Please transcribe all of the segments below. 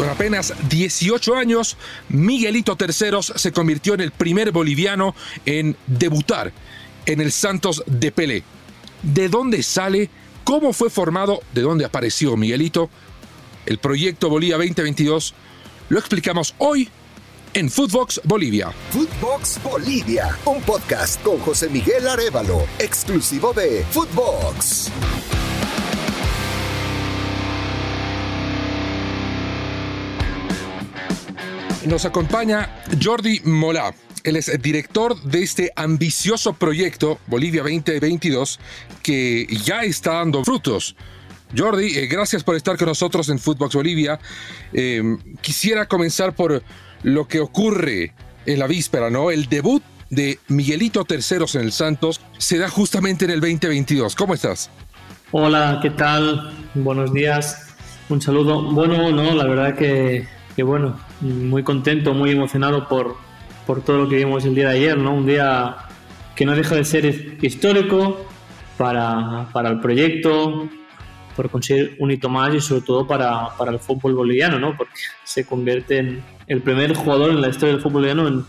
Con apenas 18 años, Miguelito Terceros se convirtió en el primer boliviano en debutar en el Santos de Pelé. ¿De dónde sale? ¿Cómo fue formado? ¿De dónde apareció Miguelito? El proyecto Bolivia 2022 lo explicamos hoy en Footbox Bolivia. Footbox Bolivia, un podcast con José Miguel Arevalo, exclusivo de Footbox. Nos acompaña Jordi Molá. Él es director de este ambicioso proyecto Bolivia 2022 que ya está dando frutos. Jordi, eh, gracias por estar con nosotros en Footbox Bolivia. Eh, quisiera comenzar por lo que ocurre en la víspera, ¿no? El debut de Miguelito Terceros en el Santos se da justamente en el 2022. ¿Cómo estás? Hola, ¿qué tal? Buenos días. Un saludo. Bueno, no, la verdad que, que bueno, muy contento, muy emocionado por, por todo lo que vimos el día de ayer, ¿no? Un día que no deja de ser histórico para, para el proyecto, por conseguir un hito más y sobre todo para, para, el fútbol boliviano, ¿no? Porque se convierte en el primer jugador en la historia del fútbol boliviano en,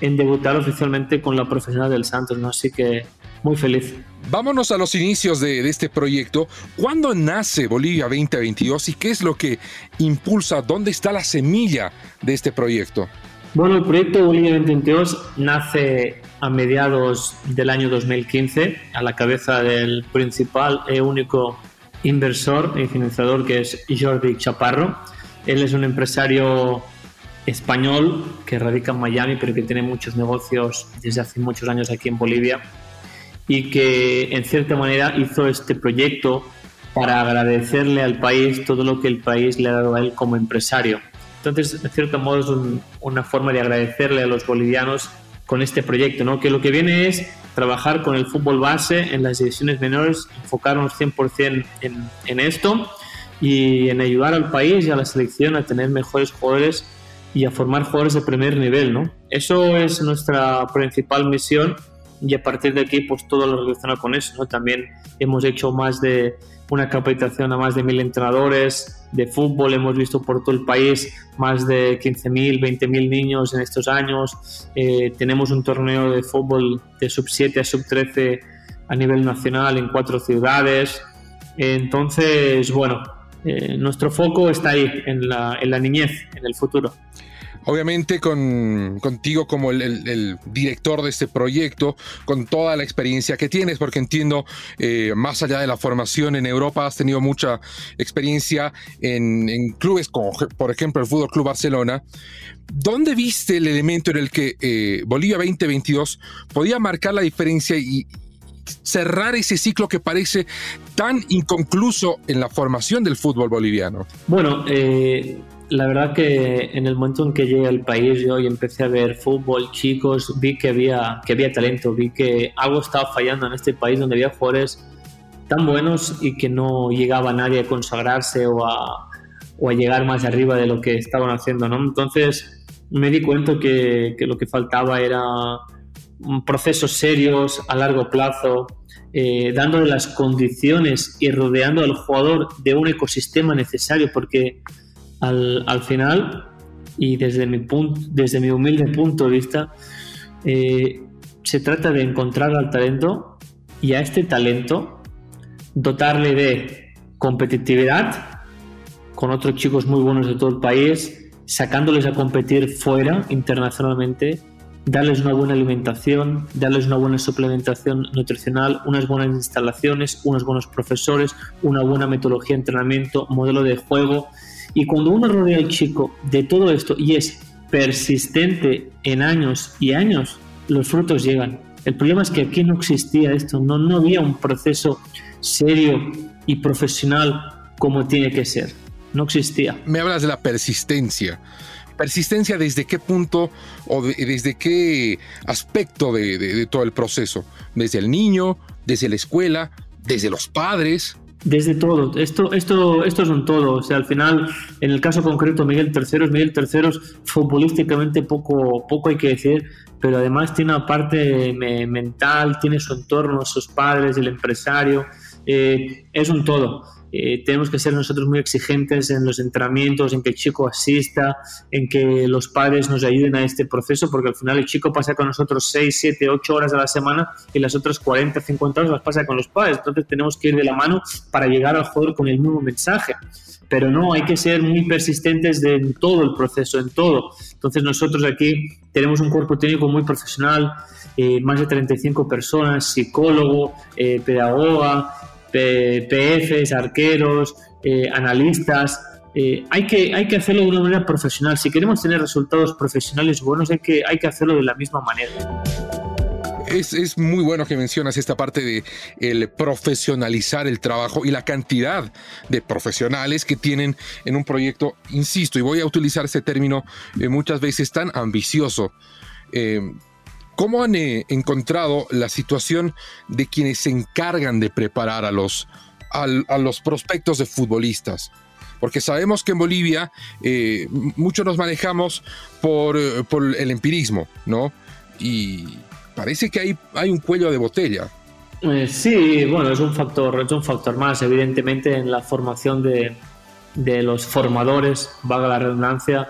en debutar oficialmente con la profesional del Santos, ¿no? Así que muy feliz. Vámonos a los inicios de, de, este proyecto. ¿Cuándo nace Bolivia 2022 y qué es lo que impulsa, dónde está la semilla de este proyecto? Bueno, el proyecto Bolivia 2022 nace a mediados del año 2015 a la cabeza del principal e único inversor y financiador que es Jordi Chaparro. Él es un empresario español que radica en Miami pero que tiene muchos negocios desde hace muchos años aquí en Bolivia y que en cierta manera hizo este proyecto para agradecerle al país todo lo que el país le ha dado a él como empresario. Entonces, de cierto modo, es un, una forma de agradecerle a los bolivianos con este proyecto, ¿no? que lo que viene es trabajar con el fútbol base en las divisiones menores, enfocarnos 100% en, en esto y en ayudar al país y a la selección a tener mejores jugadores y a formar jugadores de primer nivel. ¿no? Eso es nuestra principal misión y a partir de aquí pues todo lo relacionado con eso. ¿no? También hemos hecho más de una capacitación a más de mil entrenadores de fútbol, hemos visto por todo el país más de 15.000, 20.000 niños en estos años, eh, tenemos un torneo de fútbol de sub 7 a sub 13 a nivel nacional en cuatro ciudades, entonces bueno, eh, nuestro foco está ahí, en la, en la niñez, en el futuro obviamente con, contigo como el, el, director de este proyecto, con toda la experiencia que tienes, porque entiendo, eh, más allá de la formación en Europa, has tenido mucha experiencia en, en clubes como, por ejemplo, el Fútbol Club Barcelona. ¿Dónde viste el elemento en el que eh, Bolivia 2022 podía marcar la diferencia y, cerrar ese ciclo que parece tan inconcluso en la formación del fútbol boliviano? Bueno, eh, la verdad que en el momento en que llegué al país yo y empecé a ver fútbol, chicos, vi que había, que había talento, vi que algo estaba fallando en este país donde había jugadores tan buenos y que no llegaba nadie a consagrarse o a, o a llegar más arriba de lo que estaban haciendo, ¿no? Entonces me di cuenta que, que lo que faltaba era procesos serios a largo plazo, eh, dándole las condiciones y rodeando al jugador de un ecosistema necesario, porque al, al final, y desde mi, punto, desde mi humilde punto de vista, eh, se trata de encontrar al talento y a este talento dotarle de competitividad con otros chicos muy buenos de todo el país, sacándoles a competir fuera internacionalmente, darles una buena alimentación, darles una buena suplementación nutricional, unas buenas instalaciones, unos buenos profesores, una buena metodología de entrenamiento, modelo de juego y cuando uno rodea al chico de todo esto y es persistente en años y años, los frutos llegan. El problema es que aquí no existía esto, no, no había un proceso serio y profesional como tiene que ser. No existía. Me hablas de la persistencia. ¿Persistencia desde qué punto o de, desde qué aspecto de, todo el proceso? ¿Desde el niño? ¿Desde la escuela? ¿Desde los padres? Desde todo, esto, esto, esto es un todo. O sea, al final, en el caso concreto, Miguel Terceros, Miguel Terceros, futbolísticamente poco, poco hay que decir, pero además tiene una parte me, mental, tiene su entorno, sus padres, el empresario, eh, es un todo. Eh, tenemos que ser nosotros muy exigentes en los entrenamientos, en que el chico asista, en que los padres nos ayuden a este proceso, porque al final el chico pasa con nosotros 6, 7, 8 horas a la semana y las otras 40, 50 horas las pasa con los padres. Entonces tenemos que ir de la mano para llegar al jugador con el mismo mensaje. Pero no, hay que ser muy persistentes en todo el proceso, en todo. Entonces nosotros aquí tenemos un cuerpo técnico muy profesional, eh, más de 35 personas, psicólogo, eh, pedagoga, PFs, arqueros, eh, analistas. hay, que, hay que hacerlo de una manera profesional. Si queremos tener resultados profesionales buenos, hay que, hay que hacerlo de la misma manera. Es, muy bueno que mencionas esta parte de el profesionalizar el trabajo y la cantidad de profesionales que tienen en un proyecto, insisto, y voy a utilizar ese término muchas veces tan ambicioso. ¿Cómo han eh, encontrado la situación de quienes se encargan de preparar a los, a, los prospectos de futbolistas? Porque sabemos que en Bolivia eh, muchos nos manejamos por, eh, por, el empirismo, ¿no? Y parece que hay, hay un cuello de botella. sí, bueno, es un factor, es un factor más, evidentemente, en la formación de, de los formadores, valga la redundancia,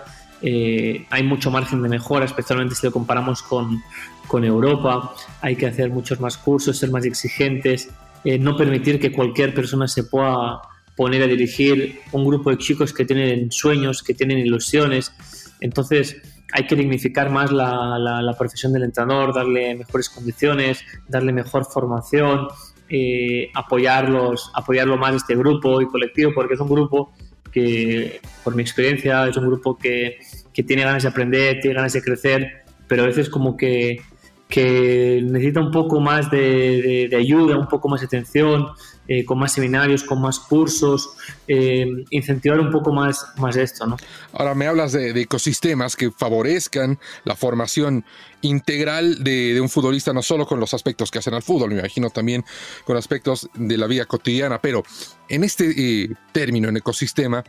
hay mucho margen de mejora, especialmente si lo comparamos con, con Europa, hay que hacer muchos más cursos, ser más exigentes, eh, no permitir que cualquier persona se pueda poner a dirigir un grupo de chicos que tienen sueños, que tienen ilusiones. Entonces hay que dignificar más la, profesión del entrenador, darle mejores condiciones, darle mejor formación, eh, apoyarlos, apoyarlo más este grupo y colectivo, porque es un grupo que, por mi experiencia, es un grupo que, que tiene ganas de aprender, tiene ganas de crecer, pero a veces como que que necesita un poco más de, ayuda, un poco más de atención, eh, con más seminarios, con más cursos, eh, incentivar un poco más, más esto. ¿no? Ahora me hablas de, ecosistemas que favorezcan la formación integral de, un futbolista, no solo con los aspectos que hacen al fútbol, me imagino también con aspectos de la vida cotidiana, pero en este eh, término, en ecosistema,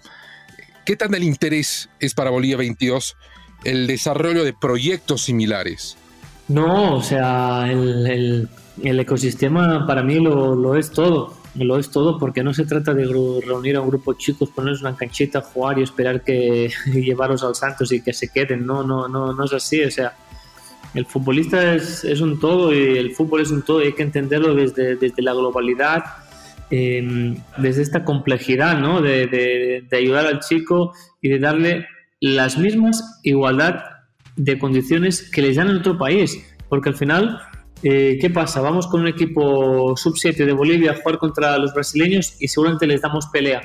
¿qué tan del interés es para Bolivia 22 el desarrollo de proyectos similares? No, o sea, el, ecosistema para mí lo, es todo. Lo es todo porque no se trata de reunir a un grupo de chicos, ponerles una canchita, jugar y esperar que llevarlos al Santos y que se queden. No, no, no, no es así. O sea, el futbolista es, un todo y el fútbol es un todo y hay que entenderlo desde, desde la globalidad, em, desde esta complejidad, ¿no? De, ayudar al chico y de darle las mismas igualdad de condiciones que les dan en otro país. Porque al final, eh, ¿qué pasa? Vamos con un equipo sub-7 de Bolivia a jugar contra los brasileños y seguramente les damos pelea.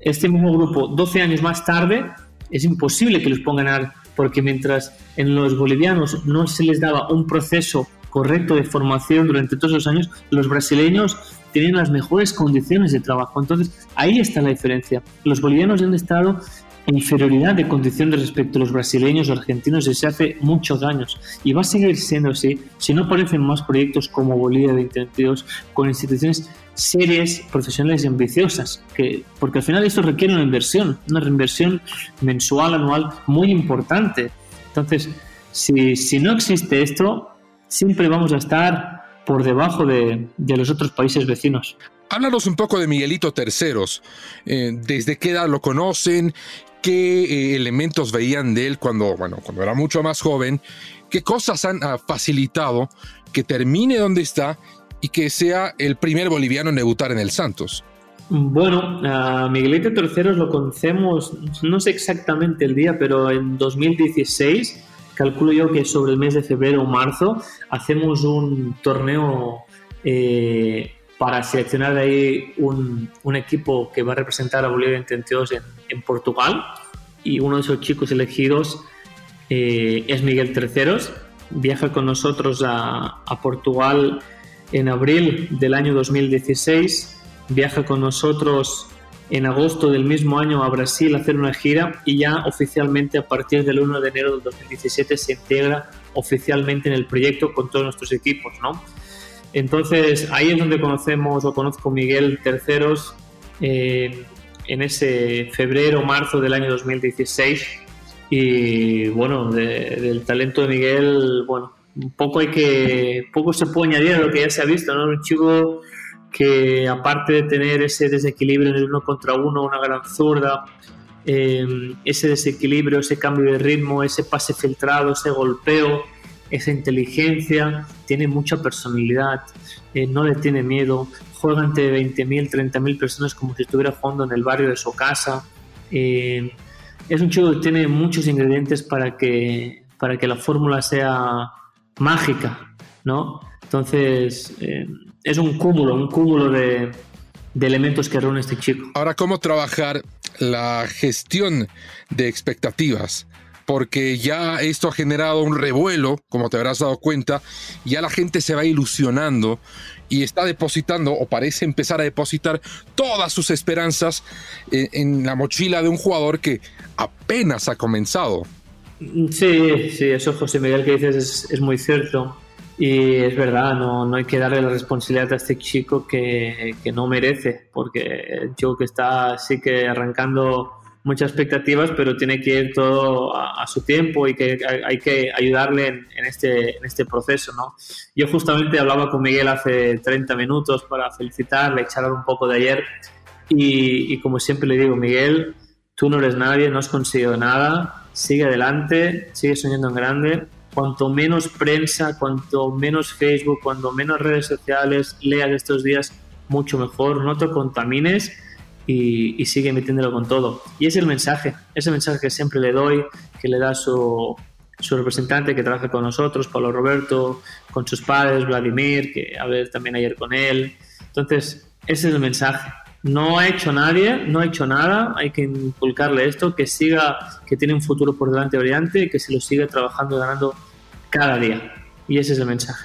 Este mismo grupo, 12 años más tarde, es imposible que los pongan a porque mientras en los bolivianos no se les daba un proceso correcto de formación durante todos los años, los brasileños tienen las mejores condiciones de trabajo. Entonces, ahí está la diferencia. Los bolivianos han estado inferioridad de condiciones respecto a los brasileños o argentinos desde hace muchos años y va a seguir siendo así si no aparecen más proyectos como Bolivia 2022 con instituciones serias, profesionales y ambiciosas, que, porque al final esto requiere una inversión, una reinversión mensual, anual muy importante. Entonces, si, si no existe esto, siempre vamos a estar por debajo de, de los otros países vecinos. Háblanos un poco de Miguelito Terceros. Eh, ¿Desde qué edad lo conocen? qué eh, elementos veían de él cuando, bueno, cuando era mucho más joven, qué cosas han ah, facilitado que termine donde está y que sea el primer boliviano en debutar en el Santos. Bueno, a Miguelito Terceros lo conocemos, no sé exactamente el día, pero en 2016, calculo yo que sobre el mes de febrero o marzo, hacemos un torneo eh, para seleccionar ahí un, un, equipo que va a representar a Bolivia en, en Portugal. Y uno de esos chicos elegidos eh, es Miguel Terceros. Viaja con nosotros a, a, Portugal en abril del año 2016. Viaja con nosotros en agosto del mismo año a Brasil a hacer una gira y ya oficialmente a partir del 1 de enero del 2017 se integra oficialmente en el proyecto con todos nuestros equipos, ¿no? Entonces ahí es donde conocemos o conozco a Miguel Terceros en ese febrero, marzo del año 2016 y bueno, del talento de Miguel, bueno, poco hay que, poco se puede añadir a lo que ya se ha visto, ¿no? Un chico que aparte de tener ese desequilibrio en el uno contra uno, una gran zurda, eh, ese desequilibrio, ese cambio de ritmo, ese pase filtrado, ese golpeo, esa inteligencia, tiene mucha personalidad, eh, no le tiene miedo, juega ante 20.000, 30.000 personas como si estuviera jugando en el barrio de su casa. Eh, es un chico que tiene muchos ingredientes para que, para que la fórmula sea mágica, ¿no? Entonces, eh, es un cúmulo, un cúmulo de, de elementos que reúne este chico. Ahora, ¿cómo trabajar la gestión de expectativas? porque ya esto ha generado un revuelo, como te habrás dado cuenta, ya la gente se va ilusionando y está depositando, o parece empezar a depositar, todas sus esperanzas en, la mochila de un jugador que apenas ha comenzado. Sí, sí, eso José Miguel que dices es, muy cierto. Y es verdad, no, no, hay que darle la responsabilidad a este chico que, que no merece, porque el chico que está así que arrancando muchas expectativas, pero tiene que ir todo a, su tiempo y que hay, que ayudarle en, este, en este proceso. ¿no? Yo justamente hablaba con Miguel hace 30 minutos para felicitarle, echarle un poco de ayer y, y, como siempre le digo, Miguel, tú no eres nadie, no has conseguido nada, sigue adelante, sigue soñando en grande. Cuanto menos prensa, cuanto menos Facebook, cuanto menos redes sociales leas estos días, mucho mejor. No te contamines y, sigue metiéndolo con todo. Y es el mensaje, ese mensaje que siempre le doy, que le da su, su representante que trabaja con nosotros, Pablo Roberto, con sus padres, Vladimir, que hablé también ayer con él. Entonces, ese es el mensaje. No ha hecho nadie, no ha hecho nada, hay que inculcarle esto, que siga, que tiene un futuro por delante brillante y que se lo siga trabajando y ganando cada día. Y ese es el mensaje.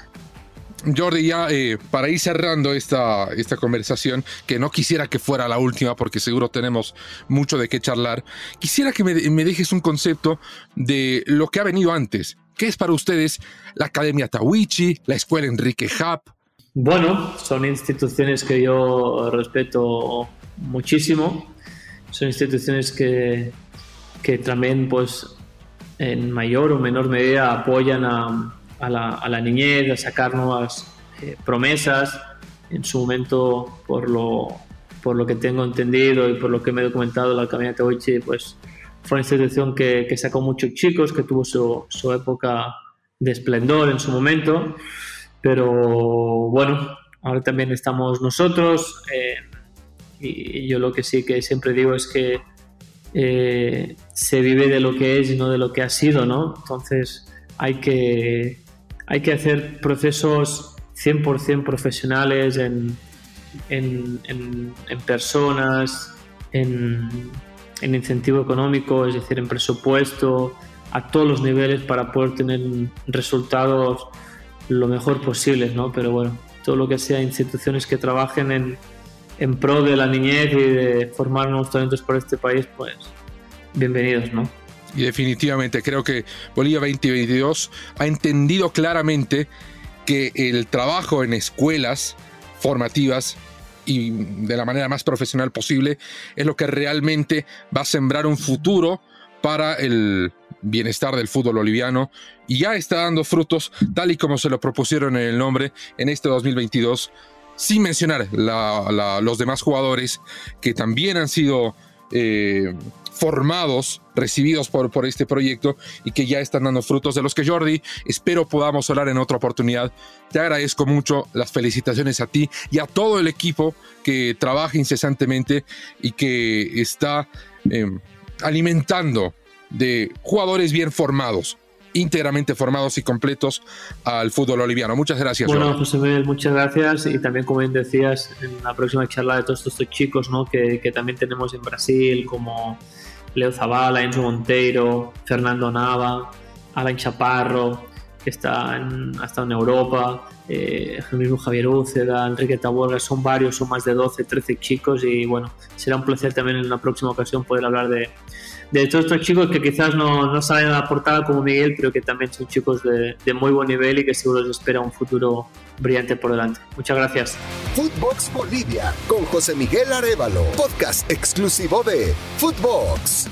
Jordi, ya eh, para ir cerrando esta, esta conversación, que no quisiera que fuera la última porque seguro tenemos mucho de qué charlar, quisiera que me, dejes un concepto de lo que ha venido antes. ¿Qué es para ustedes la Academia Tawichi, la Escuela Enrique Hub? Bueno, son instituciones que yo respeto muchísimo. Son instituciones que, que también, pues, en mayor o menor medida apoyan a, la, niñez, a sacar nuevas eh, promesas. En su momento, por lo, por lo que tengo entendido y por lo que me he documentado, la Academia Taoichi, pues fue una institución que, que sacó muchos chicos, que tuvo su, su, época de esplendor en su momento, pero bueno, ahora también estamos nosotros eh, y yo lo que sí que siempre digo es que eh, se vive de lo que es y no de lo que ha sido, ¿no? Entonces hay que hay que hacer procesos 100% profesionales en, en, personas, en, incentivo económico, es decir, en presupuesto, a todos los niveles para poder tener resultados lo mejor posibles, ¿no? Pero bueno, todo lo que sea instituciones que trabajen en, en pro de la niñez y de formar nuevos talentos para este país, pues bienvenidos, ¿no? Y definitivamente creo que Bolivia 2022 ha entendido claramente que el trabajo en escuelas formativas y de la manera más profesional posible es lo que realmente va a sembrar un futuro para el bienestar del fútbol boliviano y ya está dando frutos tal y como se lo propusieron en el nombre en este 2022 sin mencionar los demás jugadores que también han sido eh, formados, recibidos por, por este proyecto y que ya están dando frutos de los que Jordi, espero podamos hablar en otra oportunidad. Te agradezco mucho las felicitaciones a ti y a todo el equipo que trabaja incesantemente y que está em, alimentando de jugadores bien formados íntegramente formados y completos al fútbol boliviano. Muchas gracias. Bueno, José Miguel, muchas gracias y también como bien decías en la próxima charla de todos estos chicos ¿no? que, que también tenemos en Brasil como Leo Zavala, Enzo Monteiro, Fernando Nava, Alan Chaparro, que está en, ha estado en Europa, eh, el mismo Javier Úceda, Enrique Taborga, son varios, son más de 12, 13 chicos y bueno, será un placer también en la próxima ocasión poder hablar de, de todos estos chicos que quizás no, no salen a la portada como Miguel, pero que también son chicos de, de muy buen nivel y que seguro les espera un futuro brillante por delante. Muchas gracias. Footbox Bolivia con José Miguel Arevalo, podcast exclusivo de Footbox.